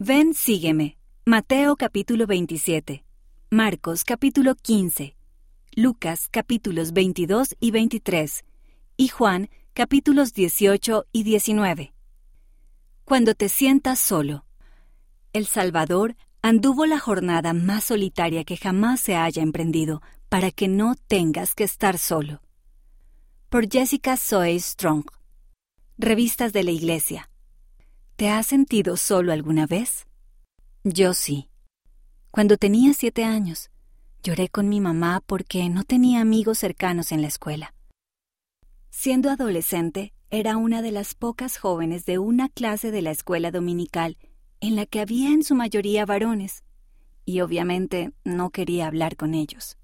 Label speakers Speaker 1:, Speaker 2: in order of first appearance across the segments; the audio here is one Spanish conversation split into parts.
Speaker 1: Ven, sígueme. Mateo capítulo 27. Marcos capítulo 15. Lucas capítulos 22 y 23. Y Juan capítulos 18 y 19. Cuando te sientas solo. El Salvador anduvo la jornada más solitaria que jamás se haya emprendido para que no tengas que estar solo. Por Jessica Zoe Strong. Revistas de la Iglesia. ¿Te has sentido solo alguna vez? Yo sí. Cuando tenía siete años, lloré con mi mamá porque no tenía amigos cercanos en la escuela. Siendo adolescente, era una de las pocas jóvenes de una clase de la escuela dominical en la que había en su mayoría varones, y obviamente no quería hablar con ellos.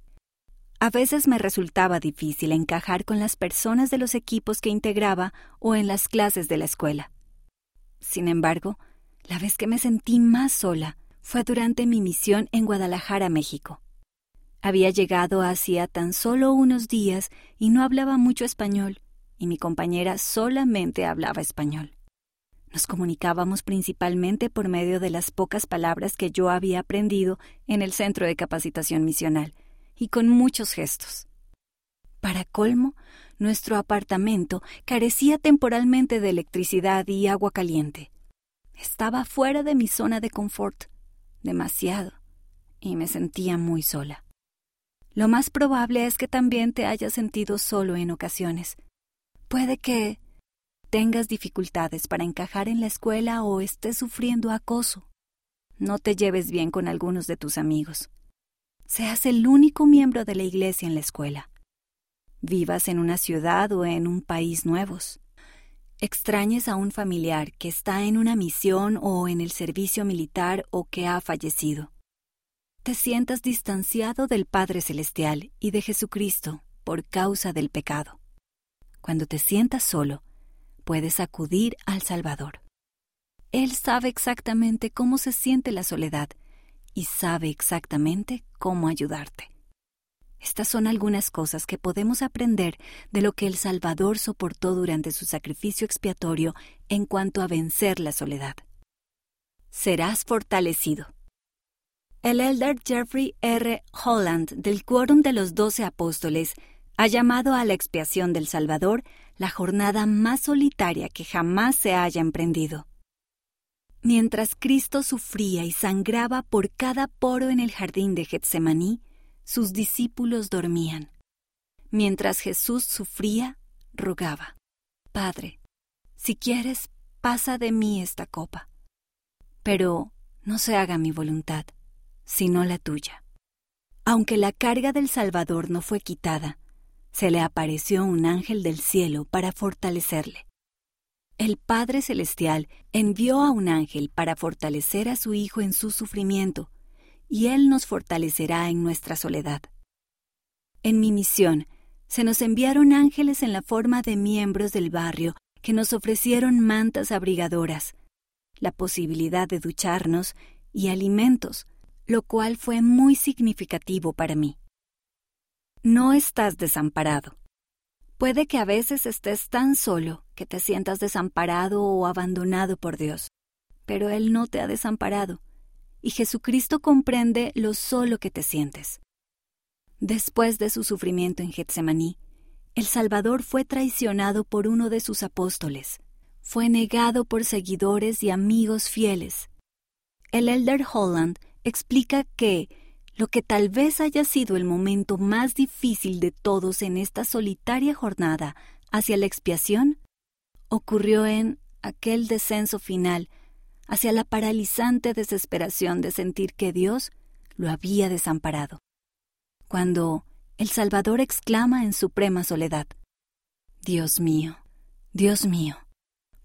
Speaker 1: A veces me resultaba difícil encajar con las personas de los equipos que integraba o en las clases de la escuela. Sin embargo, la vez que me sentí más sola fue durante mi misión en Guadalajara, México. Había llegado hacía tan solo unos días y no hablaba mucho español, y mi compañera solamente hablaba español. Nos comunicábamos principalmente por medio de las pocas palabras que yo había aprendido en el centro de capacitación misional, y con muchos gestos. Para colmo, nuestro apartamento carecía temporalmente de electricidad y agua caliente. Estaba fuera de mi zona de confort, demasiado, y me sentía muy sola. Lo más probable es que también te hayas sentido solo en ocasiones. Puede que tengas dificultades para encajar en la escuela o estés sufriendo acoso. No te lleves bien con algunos de tus amigos. Seas el único miembro de la iglesia en la escuela. Vivas en una ciudad o en un país nuevos. Extrañes a un familiar que está en una misión o en el servicio militar o que ha fallecido. Te sientas distanciado del Padre Celestial y de Jesucristo por causa del pecado. Cuando te sientas solo, puedes acudir al Salvador. Él sabe exactamente cómo se siente la soledad y sabe exactamente cómo ayudarte. Estas son algunas cosas que podemos aprender de lo que el Salvador soportó durante su sacrificio expiatorio en cuanto a vencer la soledad. Serás fortalecido. El elder Jeffrey R. Holland del Quórum de los Doce Apóstoles ha llamado a la expiación del Salvador la jornada más solitaria que jamás se haya emprendido. Mientras Cristo sufría y sangraba por cada poro en el jardín de Getsemaní, sus discípulos dormían. Mientras Jesús sufría, rogaba, Padre, si quieres, pasa de mí esta copa. Pero no se haga mi voluntad, sino la tuya. Aunque la carga del Salvador no fue quitada, se le apareció un ángel del cielo para fortalecerle. El Padre Celestial envió a un ángel para fortalecer a su Hijo en su sufrimiento, y Él nos fortalecerá en nuestra soledad. En mi misión, se nos enviaron ángeles en la forma de miembros del barrio que nos ofrecieron mantas abrigadoras, la posibilidad de ducharnos y alimentos, lo cual fue muy significativo para mí. No estás desamparado. Puede que a veces estés tan solo que te sientas desamparado o abandonado por Dios, pero Él no te ha desamparado, y Jesucristo comprende lo solo que te sientes. Después de su sufrimiento en Getsemaní, el Salvador fue traicionado por uno de sus apóstoles, fue negado por seguidores y amigos fieles. El elder Holland explica que lo que tal vez haya sido el momento más difícil de todos en esta solitaria jornada hacia la expiación, ocurrió en aquel descenso final hacia la paralizante desesperación de sentir que Dios lo había desamparado. Cuando el Salvador exclama en suprema soledad, Dios mío, Dios mío,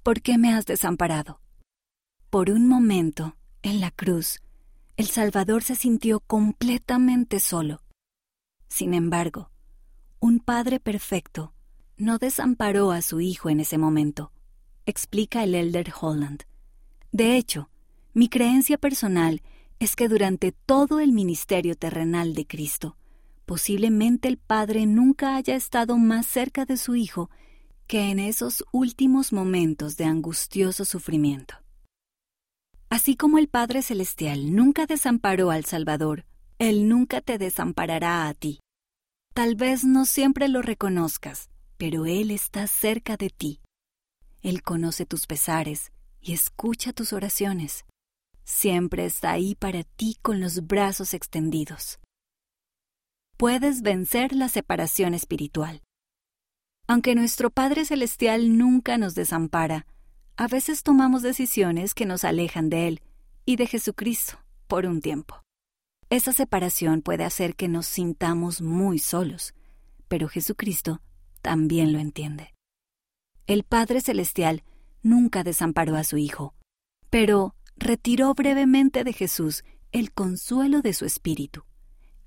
Speaker 1: ¿por qué me has desamparado? Por un momento, en la cruz, el Salvador se sintió completamente solo. Sin embargo, un Padre perfecto no desamparó a su Hijo en ese momento, explica el elder Holland. De hecho, mi creencia personal es que durante todo el ministerio terrenal de Cristo, posiblemente el Padre nunca haya estado más cerca de su Hijo que en esos últimos momentos de angustioso sufrimiento. Así como el Padre Celestial nunca desamparó al Salvador, Él nunca te desamparará a ti. Tal vez no siempre lo reconozcas, pero Él está cerca de ti. Él conoce tus pesares y escucha tus oraciones. Siempre está ahí para ti con los brazos extendidos. Puedes vencer la separación espiritual. Aunque nuestro Padre Celestial nunca nos desampara, a veces tomamos decisiones que nos alejan de Él y de Jesucristo por un tiempo. Esa separación puede hacer que nos sintamos muy solos, pero Jesucristo también lo entiende. El Padre Celestial nunca desamparó a su Hijo, pero retiró brevemente de Jesús el consuelo de su espíritu,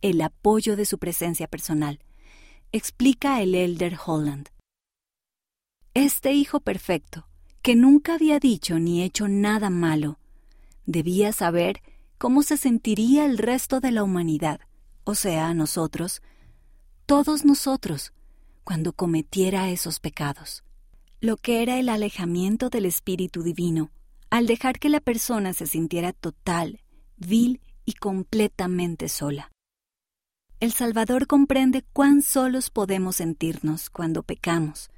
Speaker 1: el apoyo de su presencia personal, explica el elder Holland. Este Hijo perfecto, que nunca había dicho ni hecho nada malo, debía saber cómo se sentiría el resto de la humanidad, o sea, nosotros, todos nosotros, cuando cometiera esos pecados. Lo que era el alejamiento del Espíritu Divino, al dejar que la persona se sintiera total, vil y completamente sola. El Salvador comprende cuán solos podemos sentirnos cuando pecamos,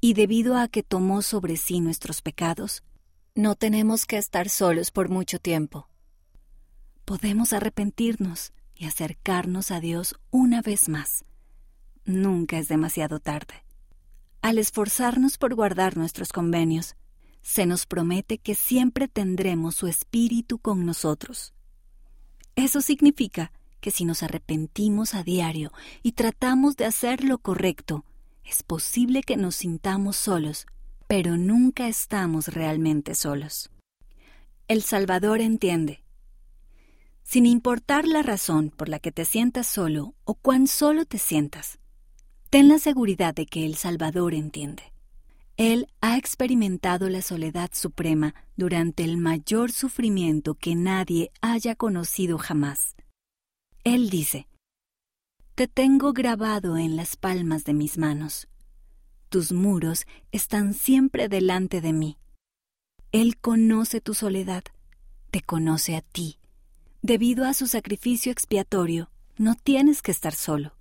Speaker 1: y debido a que tomó sobre sí nuestros pecados, no tenemos que estar solos por mucho tiempo podemos arrepentirnos y acercarnos a Dios una vez más. Nunca es demasiado tarde. Al esforzarnos por guardar nuestros convenios, se nos promete que siempre tendremos su espíritu con nosotros. Eso significa que si nos arrepentimos a diario y tratamos de hacer lo correcto, es posible que nos sintamos solos, pero nunca estamos realmente solos. El Salvador entiende sin importar la razón por la que te sientas solo o cuán solo te sientas. Ten la seguridad de que el Salvador entiende. Él ha experimentado la soledad suprema durante el mayor sufrimiento que nadie haya conocido jamás. Él dice, Te tengo grabado en las palmas de mis manos. Tus muros están siempre delante de mí. Él conoce tu soledad, te conoce a ti Debido a su sacrificio expiatorio, no tienes que estar solo.